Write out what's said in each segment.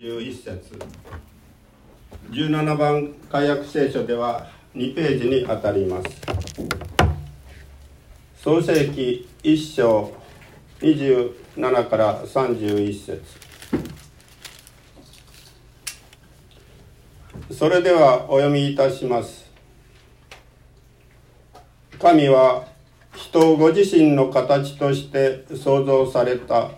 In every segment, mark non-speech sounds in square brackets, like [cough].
11節。17番解約聖書では2ページにあたります。創世記1章27から31節。それではお読みいたします。神は人をご自身の形として創造された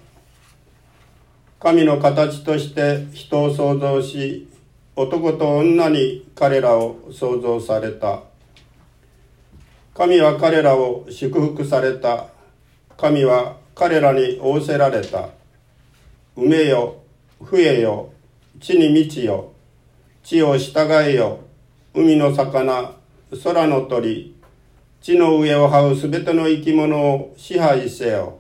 神の形として人を創造し男と女に彼らを創造された。神は彼らを祝福された。神は彼らに仰せられた。埋めよ増えよ地に満ちよ地を従えよ海の魚空の鳥地の上を這うすべての生き物を支配せよ。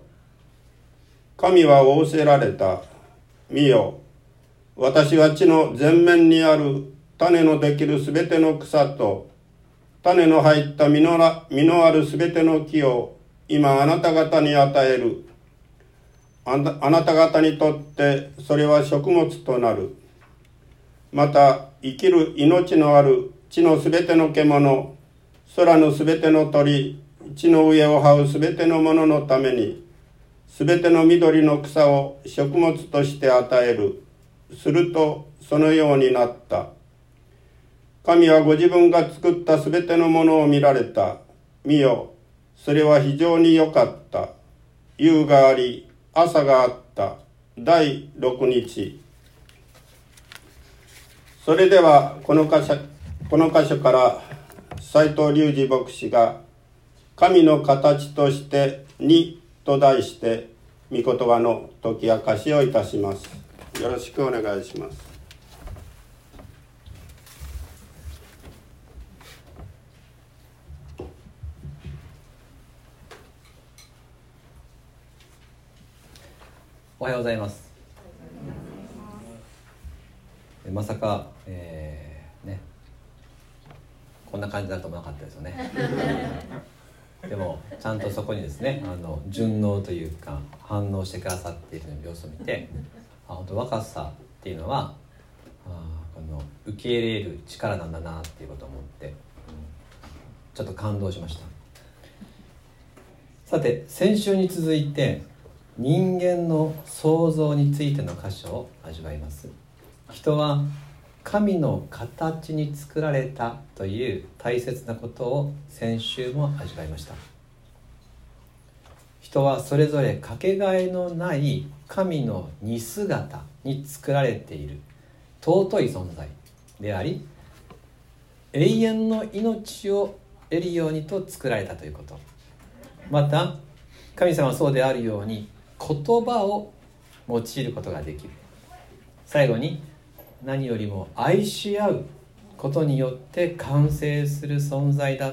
神は仰せられた。見よ。私は地の前面にある種のできるすべての草と種の入った実の実のあるすべての木を今あなた方に与える。あなた方にとってそれは食物となる。また生きる命のある地のすべての獣空のすべての鳥地の上を這うすべてのもののためにすべての緑の草を食物として与える。するとそのようになった。神はご自分が作ったすべてのものを見られた。見よ、それは非常に良かった。夕があり、朝があった。第六日。それではこの箇所この箇所から斎藤隆二牧師が「神の形としてに」と題して御言葉の解き明かしをいたします。よろしくお願いします。おはようございます。まさか、えー、ね。こんな感じだと思わなかったですよね。でもちゃんとそこにですねあの順応というか反応してくださっている様子を見てあ本当若さっていうのはあこの受け入れる力なんだなっていうことを思って、うん、ちょっと感動しました。さて先週に続いて人間の創造についての箇所を味わいます。人は神の形に作られたという大切なことを先週も味わいました。人はそれぞれかけがえのない神の似姿に作られている。尊い存在であり永遠の命を得るようにと作られたということ。また神様はそうであるように言葉を用いることができる。最後に何よりも愛し合うことによって完成する存在だ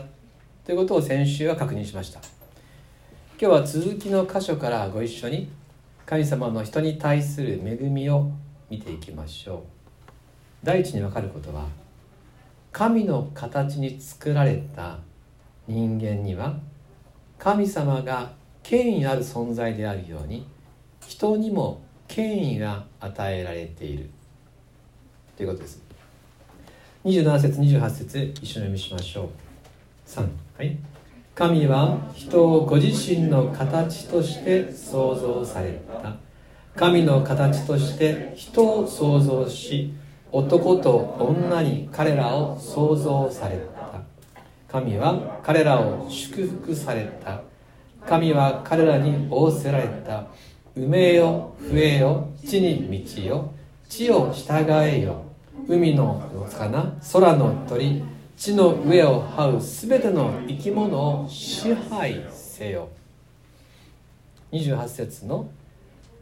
ということを先週は確認しました。今日は続きの箇所からご一緒に神様の人に対する恵みを見ていきましょう。第一に分かることは神の形に作られた人間には神様が権威ある存在であるように人にも権威が与えられている。ということです。27節28節一緒に読みしましょう。3はい。神は人をご自身の形として創造された。神の形として人を創造し男と女に彼らを創造された。神は彼らを祝福された。神は彼らに仰せられた。埋めよ増えよ地に満ちよ地を従えよ。海の魚空の鳥。地の上を這うすべての生き物を支配せよ。28節の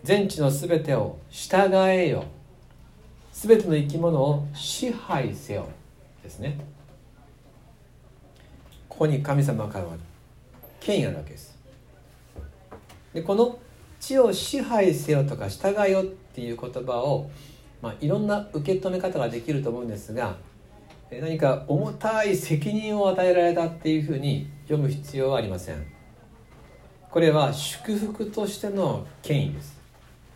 全地のすべてを従えよ。すべての生き物を支配せよ。ですね。ここに神様からは権威あるわけです。でこの地を支配せよとか従えよっていう言葉をまあ、いろんな受け止め方ができると思うんですが何か重たい責任を与えられたっていうふうに読む必要はありません。これは祝福としての権威です。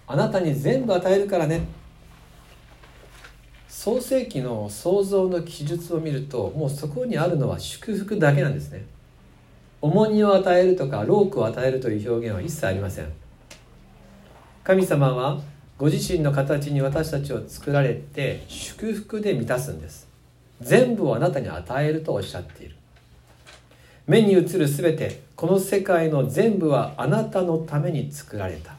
あなたに全部与えるからね。創世記の創造の記述を見るともうそこにあるのは祝福だけなんですね。重荷を与えるとかロークを与えるという表現は一切ありません。神様はご自身の形に私たちを作られて祝福で満たすんです。全部をあなたに与えるとおっしゃっている。目に映る全てこの世界の全部はあなたのために作られた。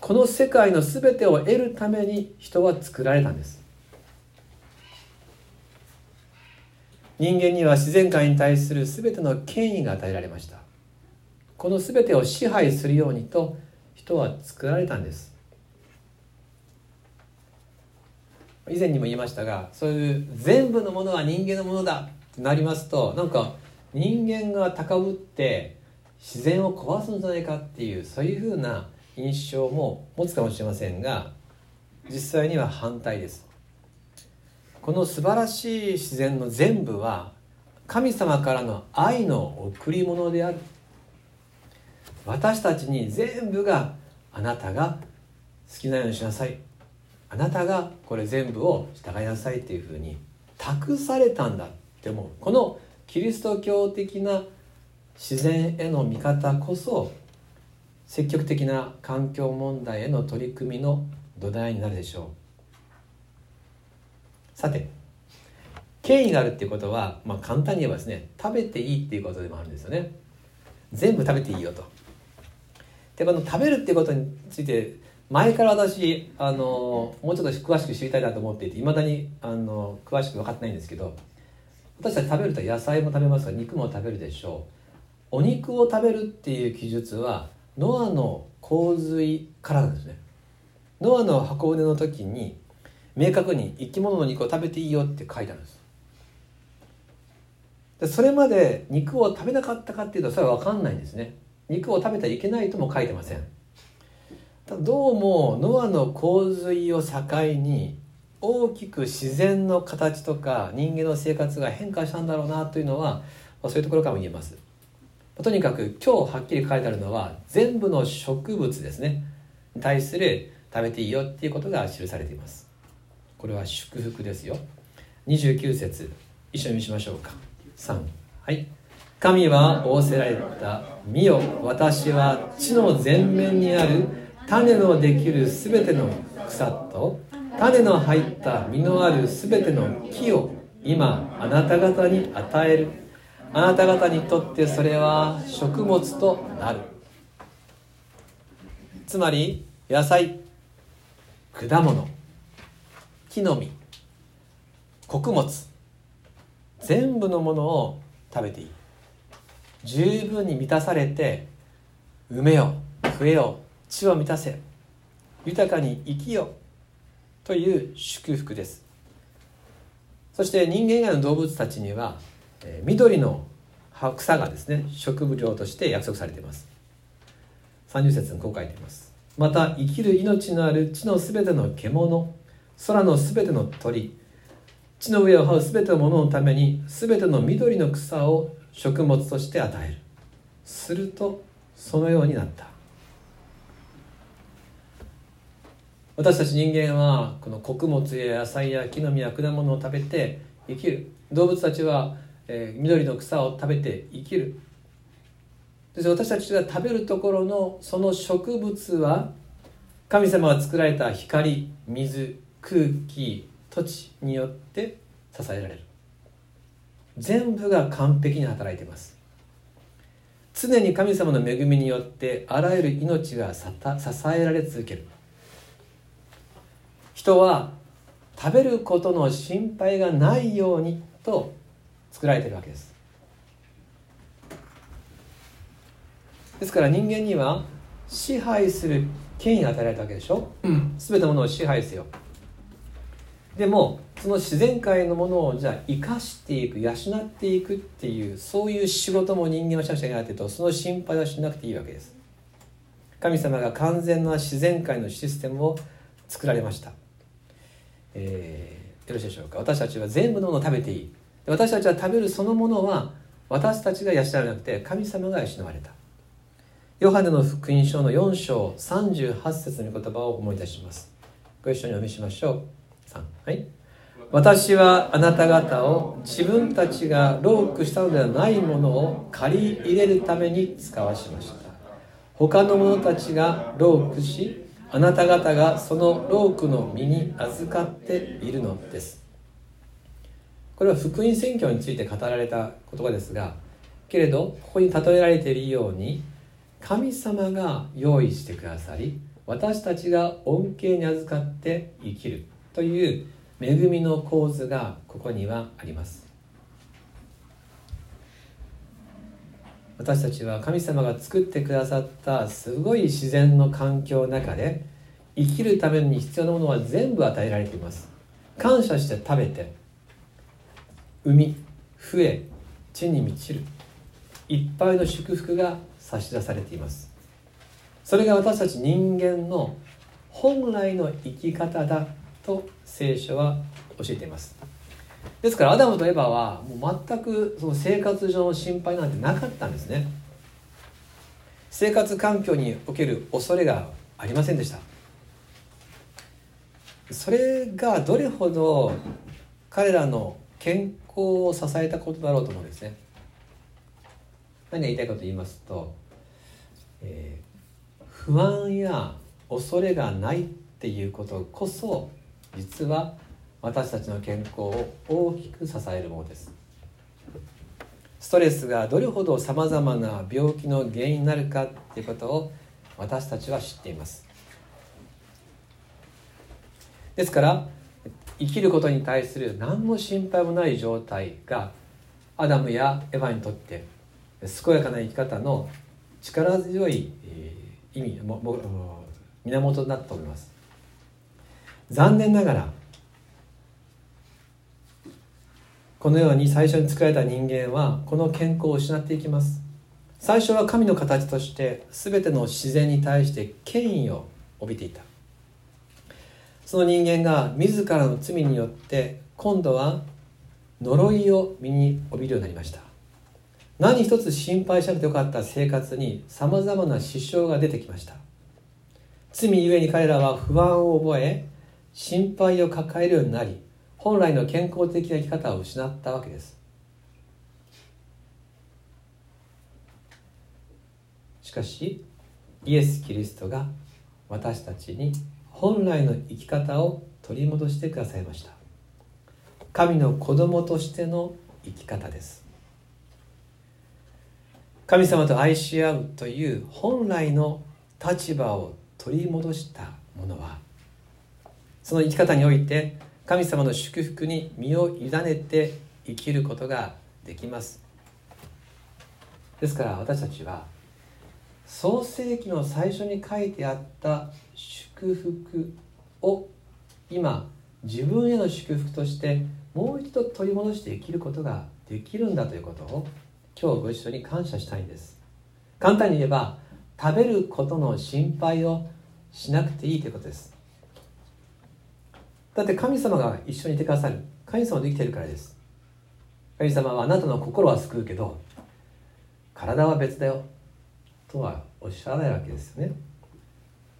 この世界の全てを得るために人は作られたんです。人間には自然界に対する全ての権威が与えられました。この全てを支配するようにと人は作られたんです。以前にも言いましたがそういう全部のものは人間のものだってなりますとなんか人間が高ぶって自然を壊すんじゃないかっていうそういうふうな印象も持つかもしれませんが実際には反対です。この素晴らしい自然の全部は神様からの愛の贈り物である私たちに全部があなたが好きなようにしなさい。あなたがこれ全部を従いなさいっていうふうに託されたんだって思う。このキリスト教的な自然への見方こそ積極的な環境問題への取り組みの土台になるでしょう。さて権威があるっていうことは、まあ、簡単に言えばですね食べていいっていうことでもあるんですよね。全部食べていいよと。でこの食べるっていうことについて前から私あのもうちょっと詳しく知りたいなと思っていていまだにあの詳しく分かってないんですけど私たち食べると野菜も食べますが肉も食べるでしょう。お肉を食べるっていう記述はノアの洪水からなんですね。ノアの箱舟の時に明確に生き物の肉を食べていいよって書いてあるんです。でそれまで肉を食べなかったかっていうとそれは分かんないんですね。肉を食べてはいけないとも書いてません。どうもノアの洪水を境に大きく自然の形とか人間の生活が変化したんだろうなというのはそういうところからも言えます。とにかく今日はっきり書いてあるのは全部の植物ですね。に対する食べていいよっていうことが記されています。これは祝福ですよ。29節一緒に見しましょうか。3はい。神は仰せられた「見よ私は地の前面にある種のできるすべての草と種の入った実のあるすべての木を今あなた方に与える。あなた方にとってそれは食物となる。つまり野菜果物木の実穀物全部のものを食べていい。十分に満たされて埋めよ増えよ地を満たせ豊かに生きよという祝福です。そして人間以外の動物たちにはえ緑の草がですね植物料として約束されています。30節にこう書いています。また生きる命のある地のすべての獣空のすべての鳥地の上を這うすべてのもののためにすべての緑の草を食物として与える。するとそのようになった。私たち人間はこの穀物や野菜や木の実や果物を食べて生きる。動物たちは、えー、緑の草を食べて生きる。そ私たちが食べるところのその植物は神様が作られた光水空気土地によって支えられる。全部が完璧に働いています。常に神様の恵みによってあらゆる命が支えられ続ける。人は食べることの心配がないようにと作られているわけです。ですから人間には支配する権威が与えられたわけでしょ、うん、全てのものを支配せよでもその自然界のものをじゃあ生かしていく養っていくっていうそういう仕事も人間はしなくちゃいけないとその心配はしなくていいわけです。神様が完全な自然界のシステムを作られました。えー、よろしいでしょうか。私たちは全部のものを食べていい。私たちは食べるそのものは私たちが養われなくて神様が養われた。ヨハネの福音書の4章38節の言葉を思い出します。ご一緒にお見せしましょう。3はい。私はあなた方を自分たちがロークしたのではないものを借り入れるために使わしました。他の者たちがロークしあなた方がそのロークの身に預かっているのです。これは福音宣教について語られた言葉ですがけれどここに例えられているように神様が用意してくださり私たちが恩恵に預かって生きる。という恵みの構図がここにはあります。私たちは神様が作ってくださったすごい自然の環境の中で生きるために必要なものは全部与えられています。感謝して食べて海増え地に満ちるいっぱいの祝福が差し出されています。それが私たち人間の本来の生き方だ。と聖書は教えています。ですからアダムとエバはもう全くその生活上の心配なんてなかったんですね。生活環境における恐れがありませんでした。それがどれほど彼らの健康を支えたことだろうと思うんですね。何が言いたいかと言いますと、えー、不安や恐れがないっていうことこそ実は私たちの健康を大きく支えるものです。ストレスがどれほどさまざまな病気の原因になるかっていうことを私たちは知っています。ですから生きることに対する何の心配もない状態がアダムやエヴァにとって健やかな生き方の力強い意味源になったと思います。残念ながらこのように最初に作られた人間はこの健康を失っていきます。最初は神の形として全ての自然に対して権威を帯びていた。その人間が自らの罪によって今度は呪いを身に帯びるようになりました。何一つ心配しなくてよかった生活にさまざまな支障が出てきました。罪ゆえに彼らは不安を覚え心配を抱えるようになり本来の健康的な生き方を失ったわけです。しかしイエス・キリストが私たちに本来の生き方を取り戻してくださいました。神の子供としての生き方です。神様と愛し合うという本来の立場を取り戻したものはその生き方において神様の祝福に身を委ねて生きることができます。ですから私たちは創世記の最初に書いてあった祝福を今自分への祝福としてもう一度取り戻して生きることができるんだということを今日ご一緒に感謝したいんです。簡単に言えば食べることの心配をしなくていいということです。だって神様が一緒にいてくださる。神様で生きてるからです。神様はあなたの心は救うけど体は別だよ。とはおっしゃらないわけですよね。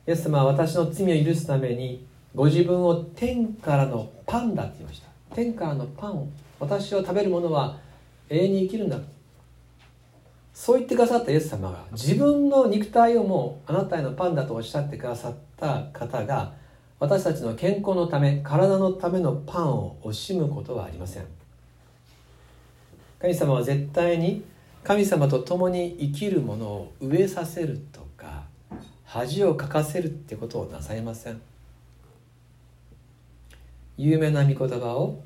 イエス様は私の罪を許すためにご自分を天からのパンだって言いました。天からのパンを私を食べる者は永遠に生きるんだ。そう言ってくださったイエス様が自分の肉体をもうあなたへのパンだとおっしゃってくださった方が私たちの健康のため体のためのパンを惜しむことはありません。神様は絶対に神様と共に生きるものを飢えさせるとか恥をかかせるってことをなさいません。有名な御言葉を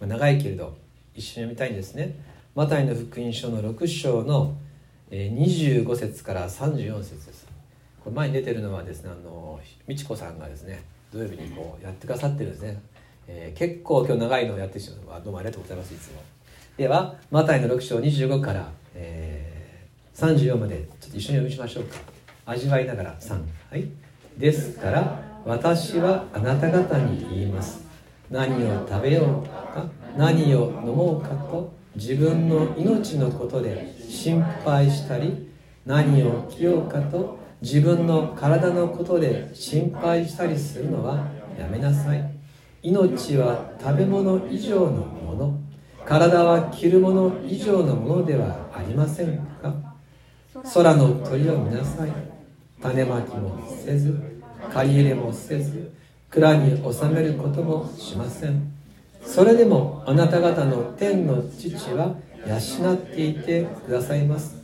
長いけれど一緒に読みたいんですね。マタイの福音書の6章の25節から34節です。これ前に出てるのはですねあの美智子さんがですね土曜日にこうやってくださってるんですね、えー、結構今日長いのをやってしまうどうもありがとうございますいつも。ではマタイの6章25から、えー、34までちょっと一緒に読みしましょうか。味わいながら3はい。ですから私はあなた方に言います。何を食べようか何を飲もうかと自分の命のことで心配したり何を着ようかと自分の体のことで心配したりするのはやめなさい。命は食べ物以上のもの。体は着るもの以上のものではありませんか？空の鳥を見なさい。種まきもせず借り入れもせず蔵に収めることもしません。それでもあなた方の天の父は養っていてくださいます。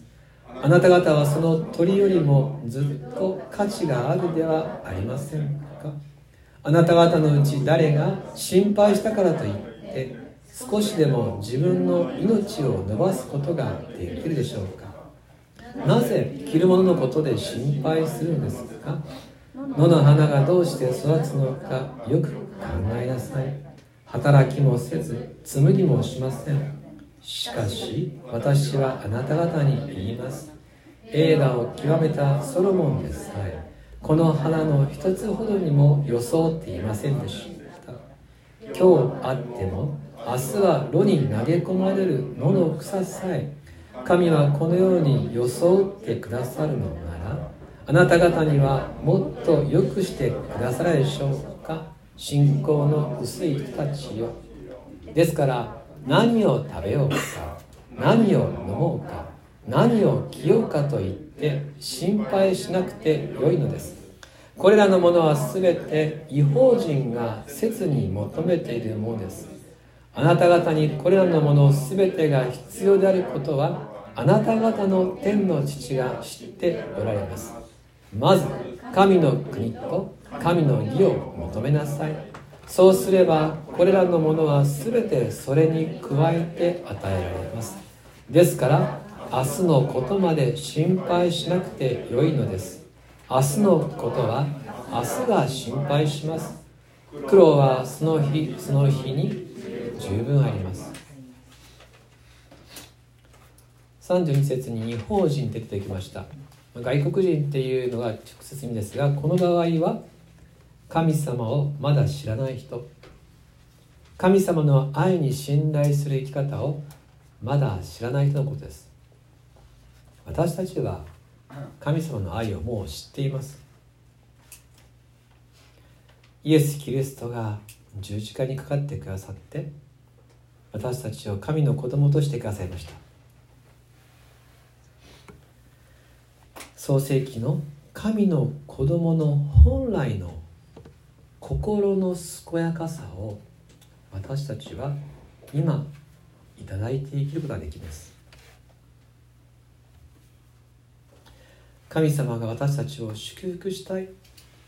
あなた方はその鳥よりもずっと価値があるではありませんか？あなた方のうち誰が心配したからといって少しでも自分の命を伸ばすことができるでしょうか？なぜ着るもののことで心配するんですか？野の花がどうして育つのかよく考えなさい。働きもせず紡ぎもしません。しかし私はあなた方に言います。映画を極めたソロモンでさえこの花の一つほどにも装っていませんでした。今日あっても明日は炉に投げ込まれる野の草さえ神はこのように装ってくださるのならあなた方にはもっと良くしてくださるでしょうか。信仰の薄い人たちよ。ですから何を食べようか何を飲もうか何を着ようかと言って心配しなくてよいのです。これらのものは全て違法人が切に求めているものです。あなた方にこれらのもの全てが必要であることはあなた方の天の父が知っておられます。まず神の国と神の義を求めなさい。そうすればこれらのものは全てそれに加えて与えられます。ですから明日のことまで心配しなくてよいのです。明日のことは明日が心配します。苦労はその日その日に十分あります。32節に日本人って出てきました。外国人っていうのが直接意味ですがこの場合は神様をまだ知らない人。神様の愛に信頼する生き方をまだ知らない人のことです。私たちは神様の愛をもう知っています。イエス・キリストが十字架にかかってくださって私たちを神の子供としてくださいました。創世記の神の子供の本来の心の健やかさを私たちは今いただいて生きることができます。神様が私たちを祝福したい。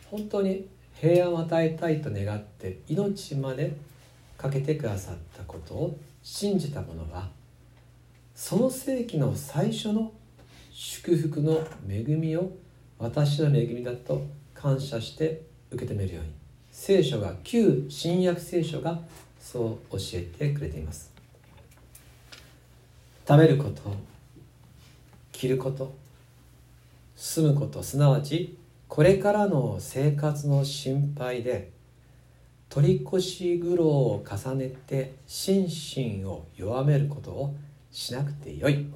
本当に平安を与えたいと願って命までかけてくださったことを信じた者はその世紀の最初の祝福の恵みを私の恵みだと感謝して受け止めるように。聖書が旧新約聖書がそう教えてくれています。食べること着ること住むことすなわちこれからの生活の心配で取り越し苦労を重ねて心身を弱めることをしなくてよい。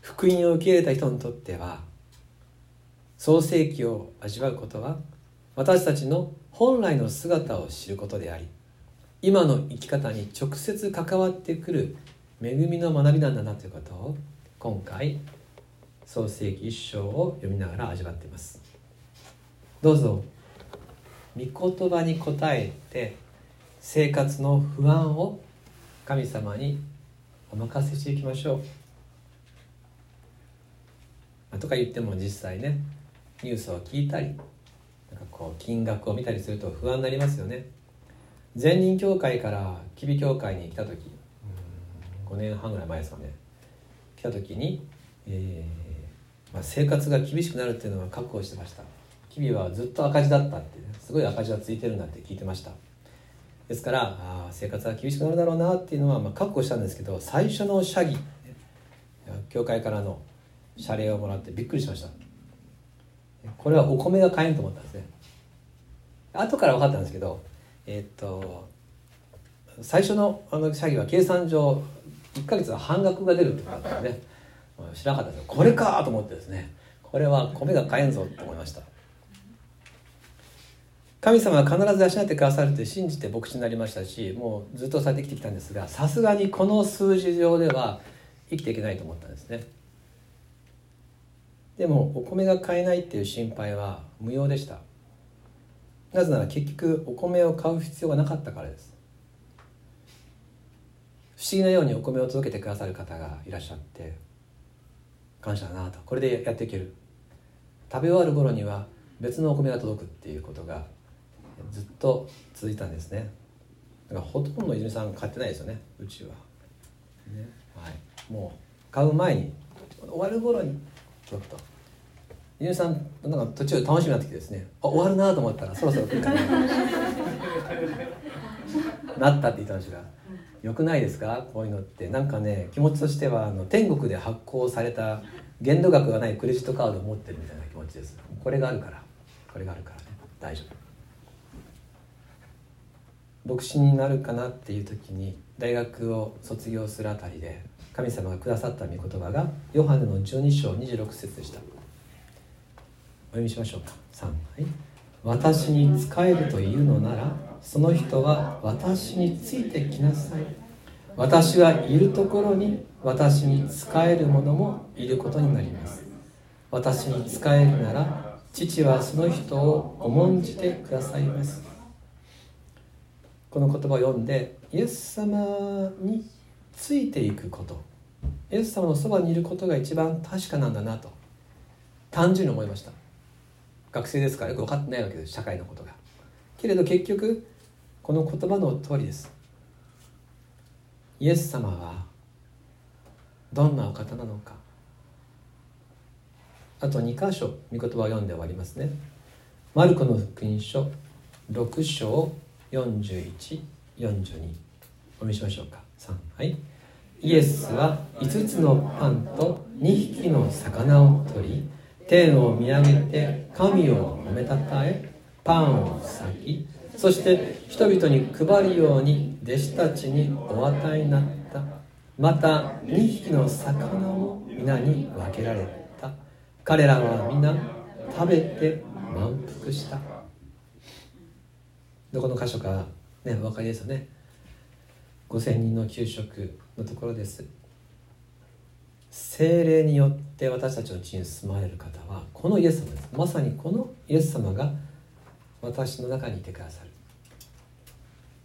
福音を受け入れた人にとっては創世記を味わうことは私たちの本来の姿を知ることであり今の生き方に直接関わってくる恵みの学びなんだなということを今回創世記一章を読みながら味わっています。どうぞ御言葉に応えて生活の不安を神様にお任せしていきましょう。とか言っても実際ねニュースを聞いたりなんかこう金額を見たりすると不安になりますよね。前任協会から吉備協会に来た時5年半ぐらい前ですかね。来た時に、えーまあ、生活が厳しくなるっていうのは覚悟してました。吉備はずっと赤字だったって、ね、すごい赤字がついてるんだって聞いてました。ですからあ生活は厳しくなるだろうなっていうのはまあ覚悟したんですけど最初の社議教会からの謝礼をもらってびっくりしました。これはお米が買えんと思ったんですね。後から分かったんですけどえー、っと最初のあの詐欺は計算上1か月は半額が出るってことだったんで、ね、知らなかったんですこれかと思ってですね。これは米が買えんぞと思いました。神様は必ず養ってくださるって信じて牧師になりましたしもうずっとされてきてきたんですがさすがにこの数字上では生きていけないと思ったんですね。でもお米が買えないっていう心配は無用でした。なぜなら結局お米を買う必要がなかったからです。不思議なようにお米を届けてくださる方がいらっしゃって感謝だなと。これでやっていける。食べ終わる頃には別のお米が届くっていうことがずっと続いたんですね。だからほとんど泉さん買ってないですよねうちは、ね。はい、もう買う前に終わる頃にちょっと。泉さんなんか途中楽しみになってきてですね。あ終わるなと思ったらそろそろ来るかな [laughs] なったって言ったんですがよくないですか？こういうのって。なんかね気持ちとしてはあの天国で発行された限度額がないクレジットカードを持ってるみたいな気持ちです。これがあるから。これがあるからね。大丈夫。牧師になるかなっていう時に大学を卒業するあたりで神様がくださった御言葉がヨハネの12章26節でした。お読みしましょうか。3はい。私に仕えるというのならその人は私についてきなさい。私がいるところに私に仕える者もいることになります。私に仕えるなら父はその人を重んじてくださいます。この言葉を読んでイエス様についていくこと。イエス様のそばにいることが一番確かなんだなと。単純に思いました。学生ですからよく分かってないわけです社会のことが。けれど結局この言葉の通りです。イエス様はどんなお方なのか。あと2箇所御言葉を読んで終わりますね。マルコの福音書6章4142お見せしましょうか。はい。イエスは5つのパンと2匹の魚を取り天を見上げて神を褒めたたえパンを裂きそして人々に配るように弟子たちにお与えになった。また2匹の魚も皆に分けられた。彼らは皆食べて満腹した。どこの箇所かねお分かりですよね。5000人の給食のところです。精霊によって私たちの地に住まれる方はこのイエス様です。まさにこのイエス様が私の中にいてくださる。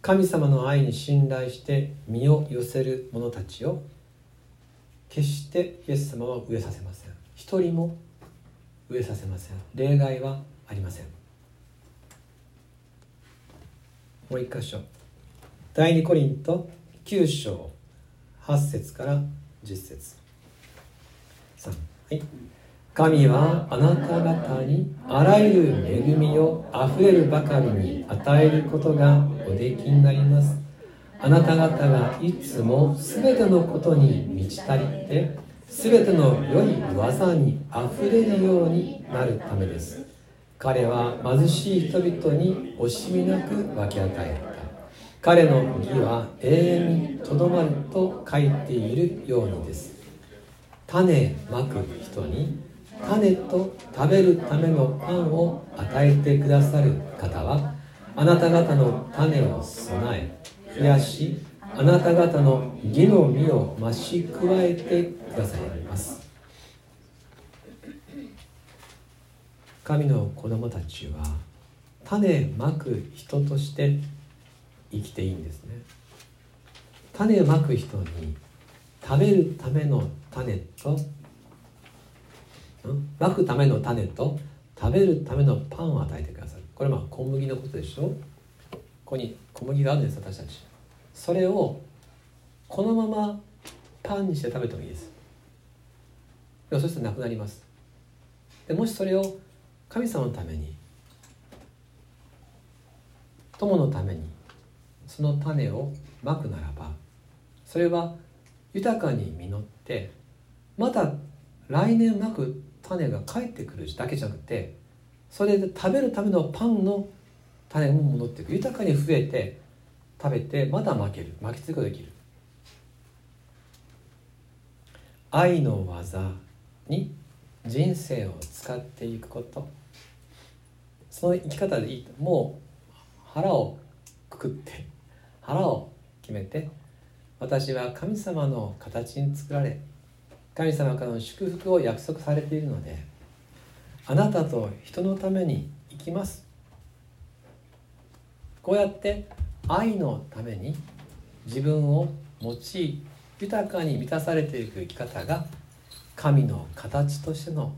神様の愛に信頼して身を寄せる者たちを決してイエス様は飢えさせません。一人も飢えさせません。例外はありません。もう一箇所。第二コリント9章8節から10節3はい。神はあなた方にあらゆる恵みをあふれるばかりに与えることがおできになります。あなた方がいつも全てのことに満ち足りて全ての良い技にあふれるようになるためです。彼は貧しい人々に惜しみなく分け与えた彼の義は永遠にとどまると書いているようにです。種まく人に種と食べるためのパンを与えてくださる方はあなた方の種を備え増やしあなた方の義の実を増し加えてくださいます。神の子供たちは種まく人として生きていいんですね。種まく人に食べるための種とまくための種と食べるためのパンを与えてくださるこれまあ小麦のことでしょ？ここに小麦があるんです私たち。それをこのままパンにして食べてもいいです。でもそしてなくなります。でもしそれを神様のために友のためにその種をまくならばそれは豊かに実ってまた来年まく種が返ってくるだけじゃなくてそれで食べるためのパンの種も戻っていく豊かに増えて食べてまた負ける。巻きつくことができる。愛の技に人生を使っていくこと。その生き方でいい。もう腹をくくって。腹を決めて私は神様の形に作られ神様からの祝福を約束されているのであなたと人のために生きます。こうやって愛のために自分を用い豊かに満たされていく生き方が神の形としての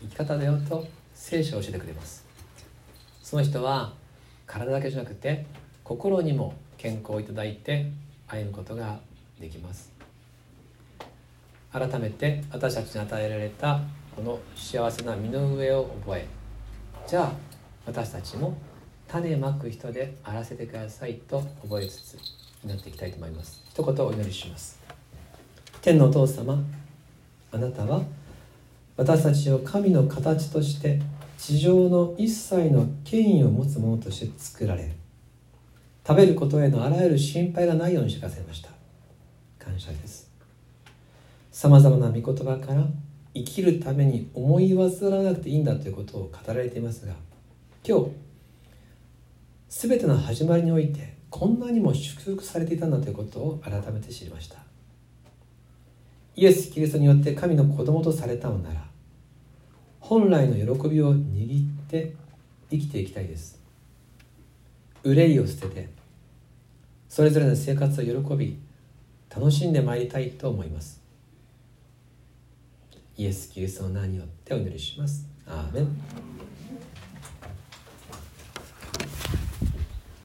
生き方だよと聖書を教えてくれます。その人は体だけじゃなくて心にも健康をいただいて歩むことができます。改めて私たちに与えられたこの幸せな身の上を覚えじゃあ私たちも種まく人であらせてくださいと覚えつつ祈っていきたいと思います。一言お祈りします。天のお父様あなたは私たちを神の形として地上の一切の権威を持つ者として作られ食べることへのあらゆる心配がないようにしてくださいました。感謝です。さまざまな御言葉から生きるために思い煩わなくていいんだということを語られていますが今日全ての始まりにおいてこんなにも祝福されていたんだということを改めて知りました。イエス・キリストによって神の子供とされたのなら本来の喜びを握って生きていきたいです。憂いを捨ててそれぞれの生活を喜び楽しんでまいりたいと思います。イエス・キリストの名によってお祈りします。アーメン。